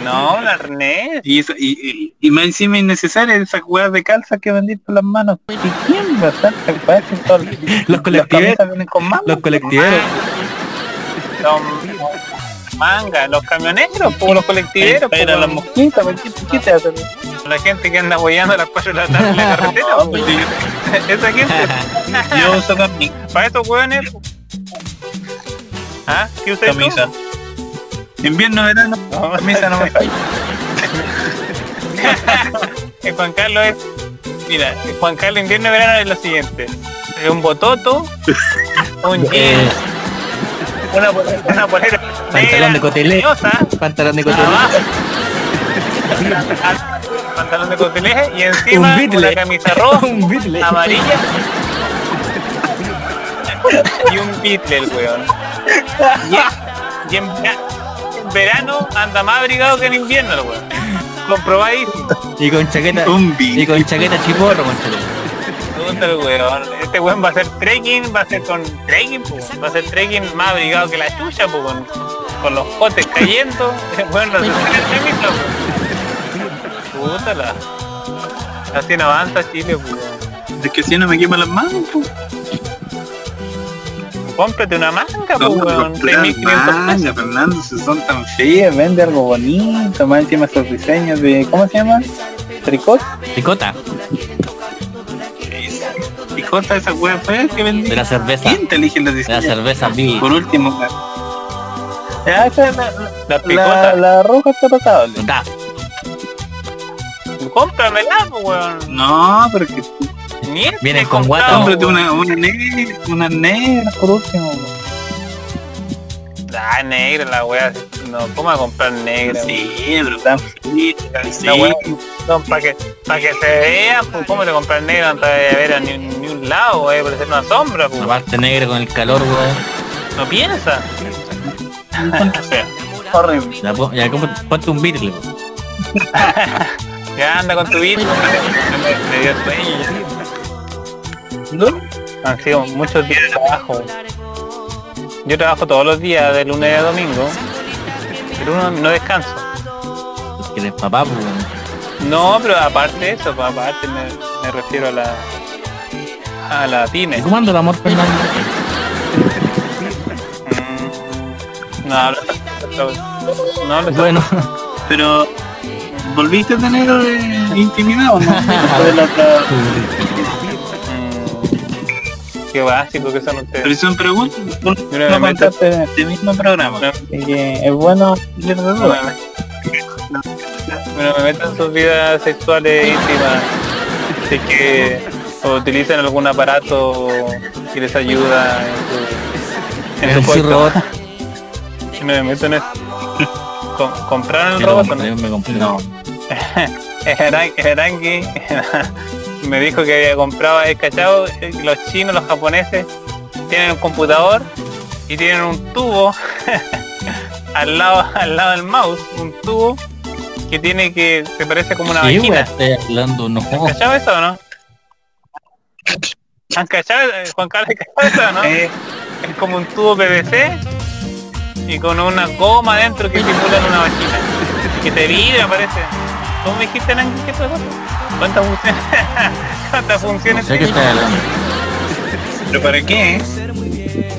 No, un arnés. Y, eso- y, y, y más encima innecesaria esas weas de calza que vendí por las manos. ¿Y quién va a estar? Los colectiveros. Las vienen con manga. Los colectiveros. Los manga, los camioneros, como los colectiveros, Para ir a po, la weón. Mosquita, ¿por qué, te hace? la gente que anda boyando a las 4 de la tarde en la carretera. po. Esa gente. Yo uso cami- Para estos hueones. ¿Ah? ¿Qué usted camisa. Invierno, verano, No, camisa no me falla. El Juan Carlos es. Mira, el Juan Carlos invierno y verano es lo siguiente. Es un bototo, un jean, Eh, una, una polera Pantalón de cotelé. pantalón de cotelé. pantalón de cotelé y encima Un una camisa roja, Un Beatle. amarilla y un Beatle el weón. Y, en verano anda más abrigado que en invierno el weón. Comprobadísimo. Y con chaqueta. Y con chaqueta chiporro, weón. Este weón va a hacer trekking, va a hacer con trekking, po. va a hacer trekking más abrigado que la chucha, po, con, con los potes cayendo. La. Así no avanza Chile, weón. Es que si no me quema las manos, pues. Cómprate una manga, No, weón. comprar 6.500 pesos. manga, Fernando, si son tan feos. Sí, vende algo bonito, más encima esos diseños de, ¿cómo se llama? Tricot. Tricota. Hijo picota esa wea fea que vendí. De la cerveza. ¿Quién te elige los De la diseños? cerveza Big. Por último, Ya, esa es la, La la, picota. la roja está pasable. Da. Cómpramela, pues, weón. no, pero que Vienen he con guata. cómprate una, una negra, una negra por último. Ah, negra la wea. No, ¿cómo a comprar negra? Sí, pero tan feliz, sí. La wea, no, para que, para que se vea, pues, ¿cómo te comprar negra? No te ver a ni, ni un lado, vaya a parecer una sombra, pues. La parte negra con el calor, weón. No piensa. o sea, horrible. Ya, ya como- ponte un Beatle. ya anda con tu vida. Me dio sueño ya. ¿No? Han sido muchos días de trabajo. Yo trabajo todos los días, de lunes a domingo. Pero uno no descanso. Porque eres papá, pues. No, pero aparte de eso, aparte me, me refiero a la a la ¿Y pyme. cómo anda el amor, Fernando? Mm, No no hablo Bueno, Pero, ¿volviste a tener eh, intimidad o no? Qué básico que son Pero ustedes. son preguntas, ¿por qué Yo no no me meto- contaste en este mismo programa? Así que es bueno no me, bueno, me meto en sus vidas sexuales íntimas. Así que utilizan algún aparato que les ayuda en su, en el su robot. Y no me meto en eso. Com- ¿Compraron el robot no? me compré. No. me dijo que había comprado, el cachado, los chinos, los japoneses, tienen un computador y tienen un tubo al lado al lado del mouse, un tubo que tiene que, se parece como una Sí, vagina. hablando, no. ¿Han cachado eso o no? ¿Han cachado, eh, Juan Carlos, ¿han cachado eso o no? Eh, Es como un tubo PVC y con una goma adentro que simulan una vagina. Que te vibra, parece. ¿Cómo me dijiste, otra cosa? ¿Cuántas funciones? ¿Cuántas No funciones sé qué. ¿Pero para qué?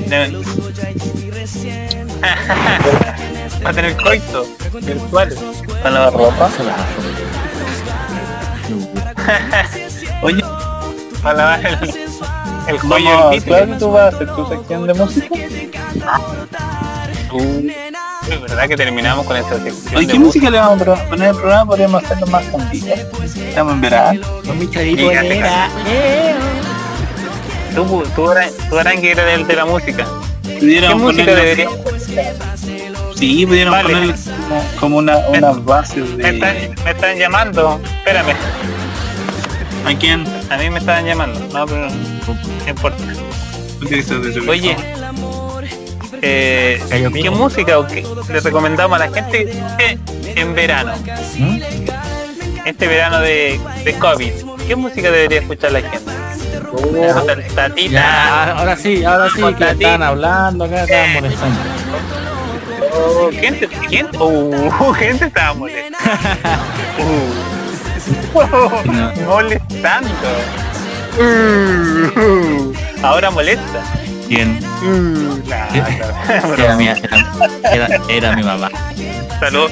Va a tener coito virtual. Para la ropa. Oye, Para lavar el, el título. que tú vas a hacer tu sección de música. Es verdad que terminamos con esta sección de ¿qué música le vamos a poner al programa? Podríamos hacerlo más cantito. Estamos en verano. Con mi Y era. Tú, tú, tú Arangui, eres del de la música. ¿Qué música debería? Sí, pudieron Vale. poner como, como una, unas bases Me están, de... me están llamando. Espérame. ¿A quién? A mí me estaban llamando. No, pero no importa. Utilizas de su Oye, eh, ¿qué música o qué le recomendamos a la gente eh, en verano? ¿Mm? Este verano de, de COVID. ¿Qué música debería escuchar la gente? Tatita. Ya, ahora sí, ahora sí, que están hablando acá, estaban molestando. Oh, gente, gente, uh, gente estaba. Uh. No. molestando. Uh, ahora molesta. Uh, nah, nah, Era mi, era, era, mi mamá. Salud.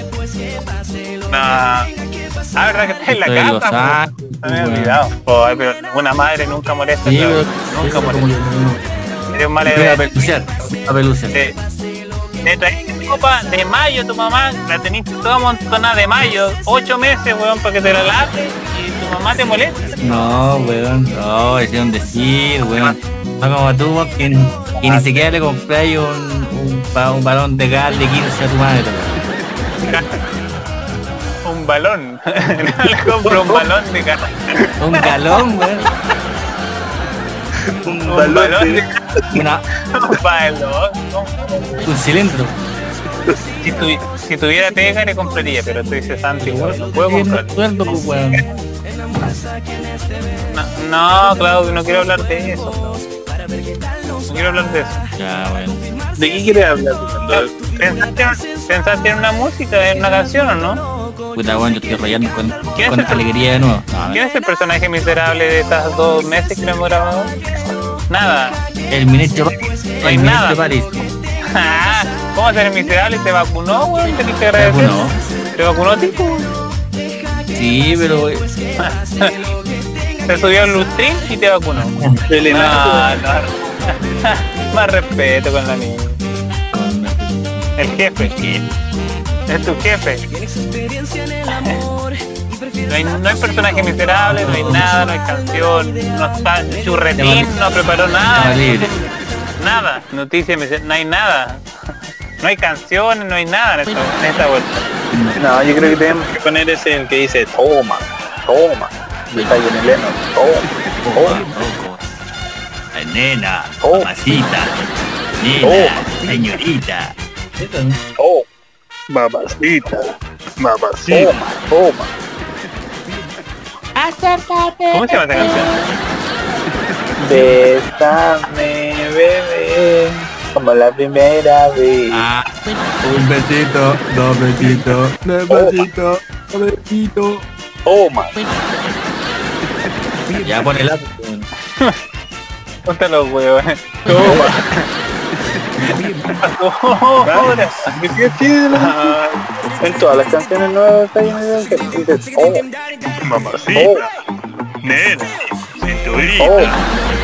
No. Ah, verdad que está en la Estoy casa. Po? Me había olvidado. Oh, pero una madre nunca molesta. Sí, nunca sí, molesta. Eres un mal Voy a peluciar, peluciar. Te, trajiste copa de mayo tu mamá, la teniste toda montonada de mayo, ocho meses, weón, para que te la laves y tu mamá te molesta. No, weón, no, es un decir, weón. No como tú, weón, que, que ni siquiera le compráis un, un, un balón de gas de 15 a tu madre. Un balón. no le compro un balón de carne. Un galón, weón. Un balón de carne. Una, Un balón. un cilindro. Si, tuvi- si tuviera pega le compraría, pero estoy cesante igual, no puedo comprar. pues, weón. No, no, Claudio, no quiero hablar de eso. No quiero hablar de eso. Ya, weón. ¿De qué quieres hablar? ¿Pensaste, pensaste en una música, en una canción o no? Puta, weón, yo estoy rayando con, ¿Quién con es alegría de nuevo. No, ¿Quién es el personaje miserable de estas dos meses que no hemos grabado? Nada. el ministro, No hay el nada. ministro París. Ah, ¿Cómo ser miserable? ¿Te vacunó, weón? ¿Tenés que agradecer? vacunó. ¿Te vacunó, tipo? Sí, pero weón, Se subió al lustrín y te vacunó. El No. Más respeto con la niña. El jefe. Es tu jefe. No hay, no hay personaje miserable, no hay nada, no hay canción, no está churretín, no preparó nada. Nada, noticias, miser- no hay nada. No hay canciones, no hay nada en esta, en esta vuelta. No, yo creo que tenemos que poner ese el que dice toma, toma. Está Lennon, toma. Loco. Ay, Nena, Oh. mamacita, Oh. nena, señorita. Oh, Mamacita. Mamacita. toma, toma. ¿Cómo se llama esta canción? Bésame, bebé, como la primera vez. Ah, Un besito, dos besitos, tres besitos, un besito. Toma. Ya pon el Ponte los huevos. Toma. Ahora. Ah, En todas las canciones nuevas está que dice toma, Mamacita. Nena. Cinturita.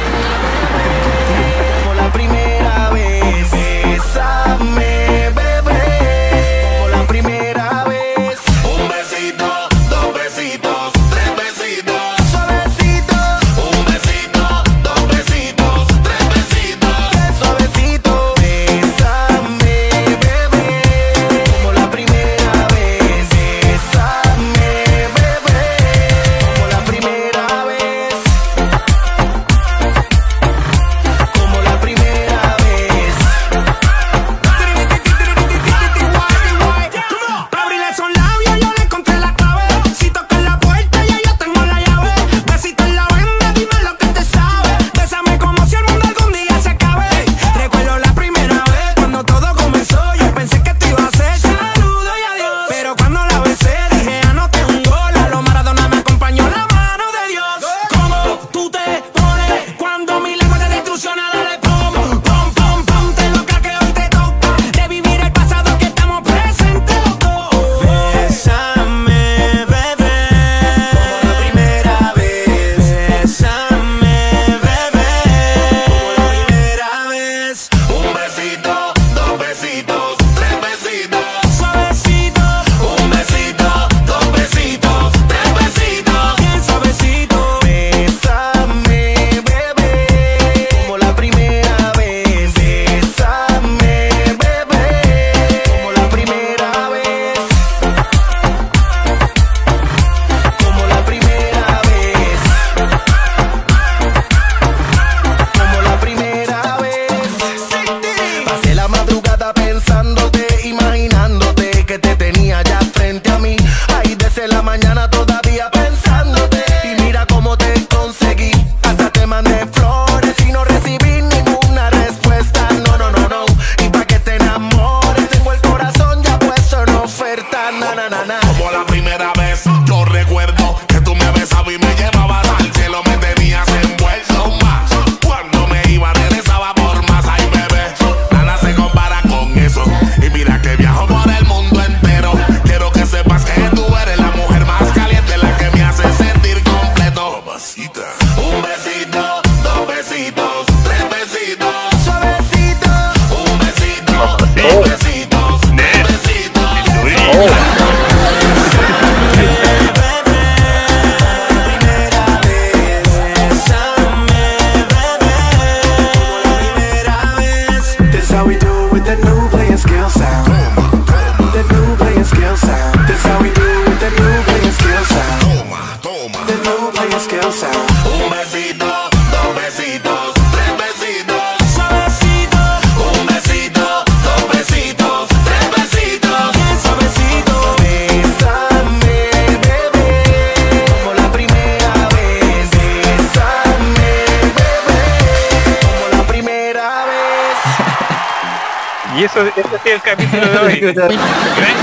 Hoy. Gran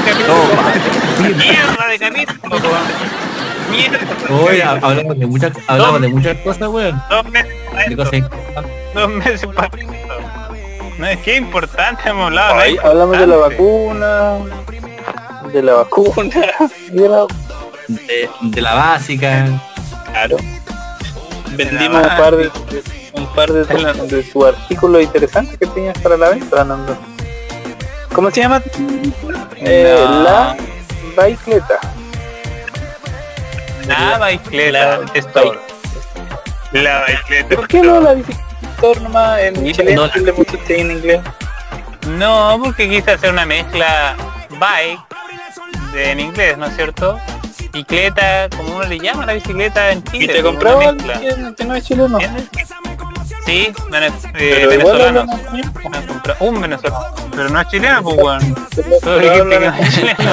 capítulo. Mierda de capítulo, weón. Mierda. Hoy ha- hablamos de muchas, hablamos de muchas cosas, weón. Dos meses para De esto. Dos meses para esto. No es que es importante, hemos hablado. no hablamos de la vacuna, de la vacuna, de la- de, de la básica. Claro. Vendimos un par de, un par de, tu- de tus artículos interesantes que tenías para la venta, Nando. ¿Cómo se llama? Eh, No. La bicicleta. La bicicleta store. La bicicleta ¿Por qué no la bicicleta nomás en chileno no. le en inglés? No, porque quise hacer una mezcla bike de, en inglés, ¿no es cierto? Bicicleta, como uno le llama a la bicicleta en Chile. ¿Y te que no es chileno? ¿Entiendes? Sí, vene- eh, Pero igual venezolano. Un venezolano. Pero no es chileno, pues weón. Tú dijiste que hablan no es chileno.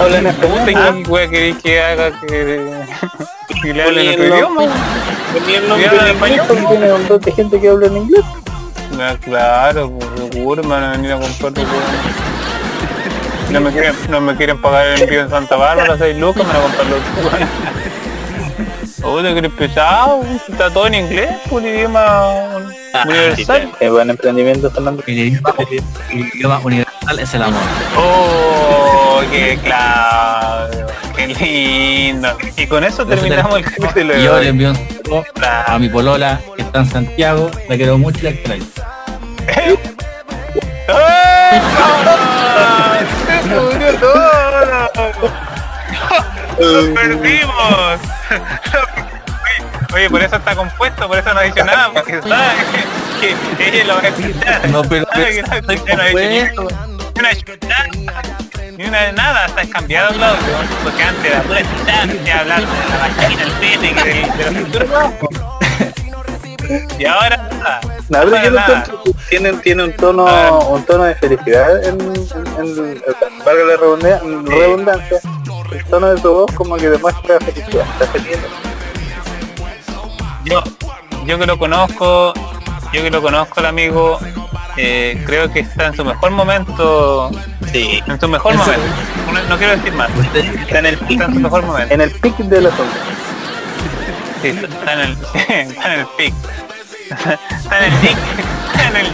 Hablan ¿Cómo te español. qué weón querés que haga que, que le hable en otro Ponía el idioma? Tenía el ¿Y nombre hablan en inglés español? porque tiene un montón de gente que habla en inglés. Ah, claro, pues seguro me van a venir a comprar tu weón. No me, quieren, no me quieren pagar el envío en Santa Bárbara, 6 lucas, me van a comprar los weones. Oh, te crees pesado, está todo en inglés, por idioma universal. Es buen emprendimiento, Fernando. El idioma, el idioma universal es el amor. Oh, qué claro, qué lindo. Y con eso terminamos el capítulo Y de yo le hoy. envío un saludo a mi polola que está en Santiago, la quiero mucho y la extraño. ¡Ah! ¡Se pudrió todo! ¡Lo perdimos! Oye, por eso está compuesto, por eso no ha dicho nada, porque sabe que, que ella lo va a escuchar. No, pero- Sabe que no, estoy que no ha dicho compuesto. ni una chutada, ni una de nada, está cambiado el audio, porque antes era pura chutada, empecé a hablar de la vagina, el pene, que de, de los futuros. Y ahora nada. Yo nada. que tiene, tiene un tono Ah. un tono de felicidad en, en, en- valga la redundancia, redundancia, el tono de tu voz como que demuestra felicidad. Yo, yo que lo conozco, yo que lo conozco el amigo, eh, creo que está en su mejor momento, Sí. en su mejor momento. No, no quiero decir más. Está en el pic, Está en su mejor momento. en el pic del asunto. Sí, está en el, está en el pic. Está en el dick, está en el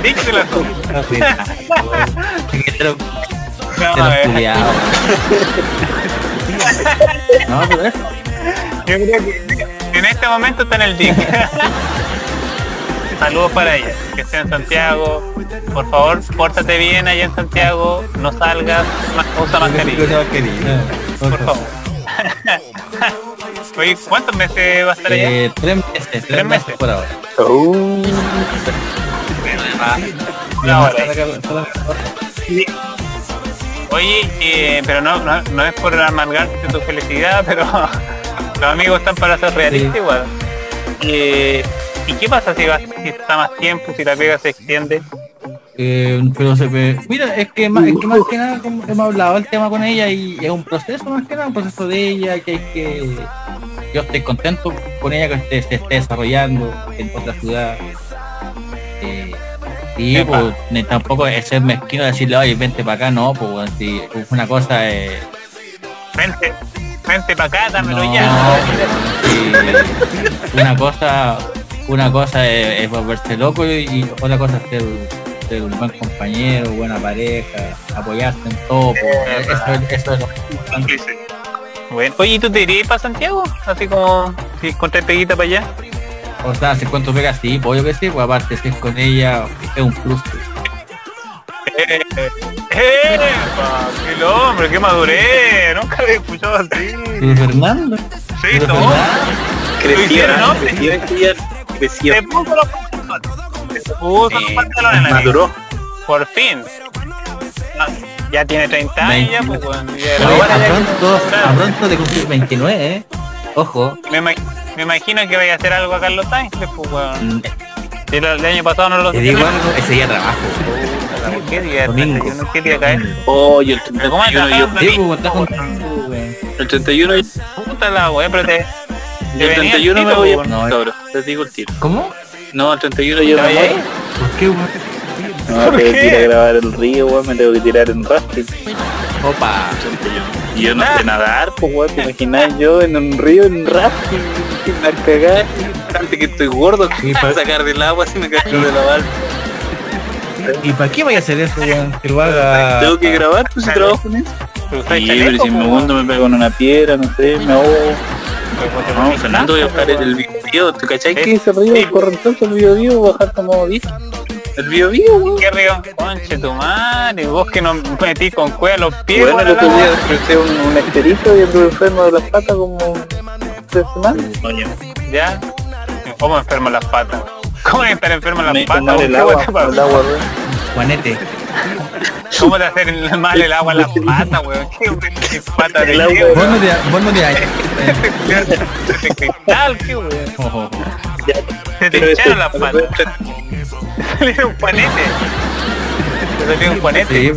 Vamos de a los ver. culiados. No, pero eso. Yo creo que en este momento está en el dick. Saludos para ella, que esté en Santiago. Por favor, pórtate bien allá en Santiago, no salgas, usa mascarilla, por favor. Oye, ¿cuántos meses va a estar allá? Eh, tres meses, tres, Tres meses meses. por ahora. Uh, Una hora. Oye, eh, pero no, no, no es por amargarte tu felicidad, pero los amigos están para ser realistas Sí. igual. Eh, ¿Y qué pasa si, va, si está más tiempo, si la pega se extiende? Eh, pero se ve, mira, es que más, es que más que nada como hemos hablado el tema con ella y es un proceso más que nada, un proceso de ella que hay que yo estoy contento con ella que se esté desarrollando en otra ciudad. Eh, y Epa. pues, ni tampoco es ser mezquino decirle, oye, vente para acá, no, pues si una cosa es Vente, vente para acá, dámelo No, ya. sí, una cosa una cosa es, es volverse loco y, y otra cosa es ser, ser un buen compañero, buena pareja, apoyarse en todo. pues, eso, eso es lo importante. Bueno, oye, ¿y tú te irías para Santiago? Así como si encontrás peguita para allá. O sea, si cuánto pega sí, obvio que sí, pues aparte si es con ella es un plus. pues. Eh, eh. ¡Qué hombre! ¡Qué madurez! Nunca había escuchado así. Sí, Fernando. Sí, no. Creció, hicieron, ¿no? creció, creció. Se puso los pantalones. Se puso los pantalones. la maduró. Por fin. Ah, Ya tiene 30 años ya, pues bueno. a pronto, a pronto de cumplir 29, ¿eh? Ojo. Me, me imagino que vaya a hacer algo a Carlos Sainz, pues bueno. Mm, Si el, el año pasado no lo Te digo algo, ese día trabajo. ¿Qué día? Domingo. 31, ¿Qué día cae? Oh, y el Pero ¿Cómo 31 yo, weón. el 31 yo- Puta la wea, pero te... te el venía 31 me voy a No, cabrón, les digo el tiro. ¿Cómo? No, el 31 yo ¿Te me voy. ¿Por qué, weón? No, ¿Por tengo que ir a grabar el río, weón, me tengo que tirar en rafting. Opa. Y yo no sé nadar, pues weón, te imaginas yo en un río en rafting, sin la cagada, antes que estoy gordo, Sí, para pa- sacar del agua si me caigo de la balsa. ¿Y para qué vaya a hacer eso, weón? Que lo haga... Tengo que grabar, pues si trabajo en eso. Sí, pero si me hundo me pego en una piedra, no sé, me ahogo. No, Fernando, voy a buscar el video. ¿Tú cachai que ese río correntoso, el Bío, bajar como 10. El video video, weón? ¿Qué río? Conche tu madre, vos que nos metí con cueva los pies, Bueno, el otro día crucé un, un esterito y anduve enfermo de las patas como tres semanas. Coño. ¿Ya? ¿Cómo enfermo las patas? ¿Cómo estar enfermo las Me patas? El ¿Qué agua, el agua. Juanete. ¿Cómo te hacer mal el agua en las patas, weón? ¿Qué, qué patas de El qué, agua, Vos no te, vos no te hay. De cristal, qué weón. Se te hincharon las patas. Te salió un juanete. Te salió un juanete. Sí.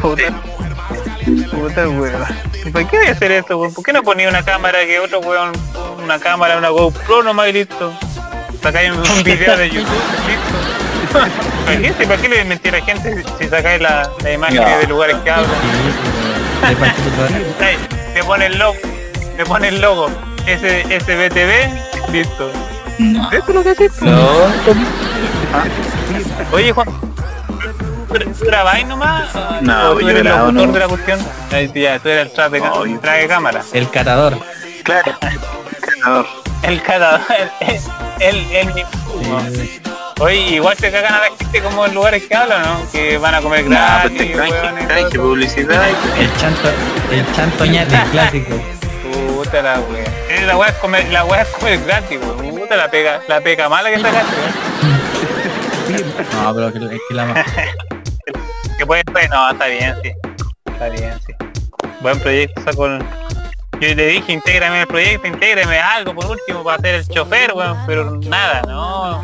Puta, puta weón. ¿Y ¿Por qué voy a hacer esto, weón? ¿Por qué no ponía una cámara que otro weón, una cámara, una GoPro nomás y listo? Sacáis un video de YouTube, listo. ¿Para qué, ¿Para qué le mentir a la gente si- sacáis la, la imagen No. de lugares que hablan? Te pone el logo, te pone el logo, SBTV, listo. ¿Eso es lo que haces? No, Oye Juan, ¿tú tú grabáis nomás? No, ¿O tú yo eres el grabo, locutor no. de la cuestión? Ahí sí, ya, tú eres el tras de, No, de cámara. El catador. claro. Ganador. El catador, el, el, el, el- Oye, igual te cagan a la gente como en lugares que hablan, ¿no? Que van a comer No, gratis, pues canje, eso. publicidad. El chanto, el chanto ñate clásico. Puta la wea. Eh, La wea es comer, la wea es comer gratis, weón. Puta la pega, la pega mala que sacaste. No, pero que, es que la Que puede ser, no, está bien, sí. Está bien, sí. Buen proyecto sacó el... Yo le dije, intégrame el proyecto, intégrame algo por último para ser el chofer, weón, pero nada, no.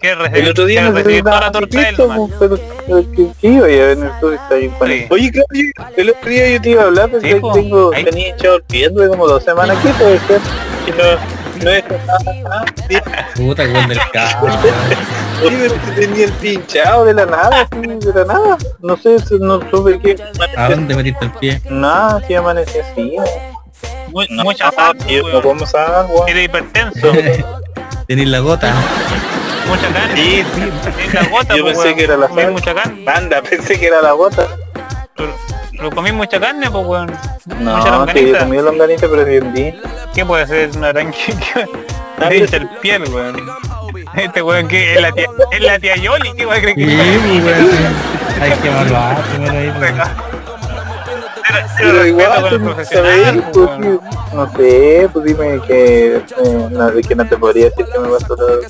Recibir, El otro día quiere no recibir toda la torta de él nomás. pero pero que sí, oye, en el sur está bien con Sí. Oye, claro, yo- el otro día yo Te iba a hablar, pero Sí, po. tengo, Ahí. tenía echado el pie, tuve como dos semanas, ¿qué puede ser? No, no es puta el gol del que tenía el pinchado de la nada, de la nada. No sé, no supe qué. ¿A dónde metiste el pie? Nada, si amanece así. No, mucha no, weón. No podemos agua. Eres hipertenso, Tenés la gota. mucha carne. Sí, la gota, Yo pues, pensé weón. que era la mucha carne. Anda, pensé que era la gota. Pero, comí mucha carne, pues, weón. Mucha No, que yo longaniza. comí longaniza, pero bien ¿Qué puede ser una aranquita? Me hincha el piel, weón. Este weón que es la tía, es la tía Yoli, ¿qué weón cree Sí, que pues, weón. Hay que evaluar primero ahí. pues. Pero igual, con el pues, pues, weón. sí, no sé, pues dime que, eh, no, que no te podría decir que me todo.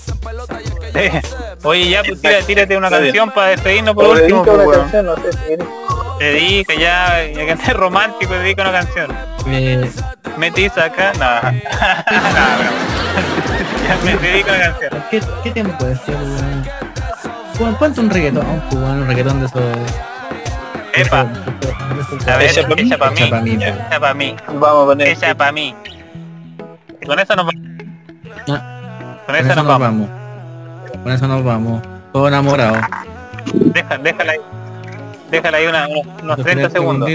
Eh, Oye, ya, pues tira, tírate una canción para despedirnos por último, pues, una canción, no sé si quieres. Dedica ya, ya que andes romántico, dedica una canción. Eh, Metís acá, no. no. Ya me dedica una canción. ¿qué, ¿Qué tiempo puede ser, weón? Pon- Ponte un reggaetón, pues, un reggaetón de esos. Epa, a ver, Echa pa' mí, echa pa' echa pa' mí, mí, po. echa pa' mí, Vamos a poner. echa pa' mí. Con eso nos vamos. Ah, Con eso nos vamos. Con eso nos vamos. Todo enamorado. Deja, déjala ahí. Déjala ahí una- unos, unos 30 segundos.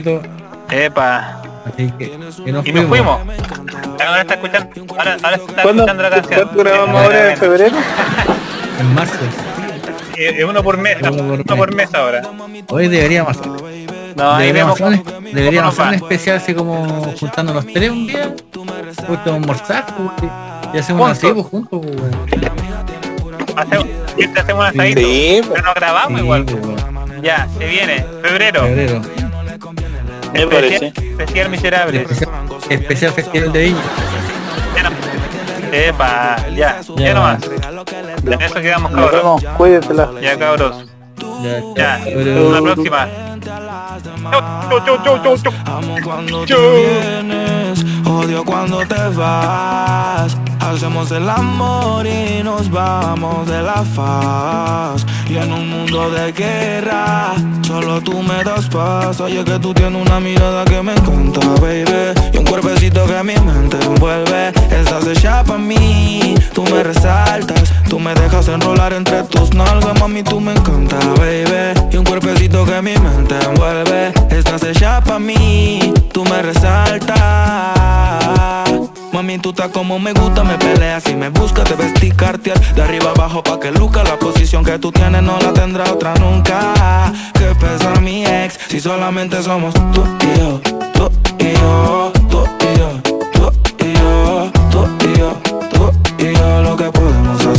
Epa. Así que, y nos Y nos fuimos. Ahora está escuchando, ahora, ahora se está ¿Cuándo, escuchando la canción. ¿Cuánto grabamos Bueno, ahora en febrero? En marzo. Eh, eh, uno por mes, Uno por uno por mes ahora. Hoy deberíamos ahí vemos deberíamos hacer, un- deberíamos hacer un especial así como juntando los tres un día. Justo a almorzar pues, y hacemos Juntos. pues, juntos. Pues, weón. Hacemos, siempre hacemos un asadito. Sí, Pero nos grabamos Sí, igual. pues. Ya, se viene. Febrero. Febrero. me parece. Especial, especial miserable. Especial, especial festival de Viña. Epa, ya, ya Ya. nomás. En eso quedamos cabros. Ya cabros. Ya, Ya, hasta la próxima. Chau, chau, chau, chau. Amo cuando tú vienes, odio cuando te vas. Hacemos el amor y nos vamos de la faz. Y en un mundo de guerra, solo tú me das paz. Oye que tú tienes una mirada que me encanta, baby. Y un cuerpecito que mi mente envuelve. Estás hecha para mí, tú me resaltas. Tú me dejas enrolar entre tus nalgas, mami, tú me encanta, baby. Y un cuerpecito que mi mente envuelve. Estás hecha para mí, tú me resaltas. Mami, tú estás como me gusta, me peleas y me buscas, te vestí cartier De arriba abajo pa' que luca La posición que tú tienes no la tendrá otra nunca Que pesa mi ex Si solamente somos tú y yo Tú y yo Tú y yo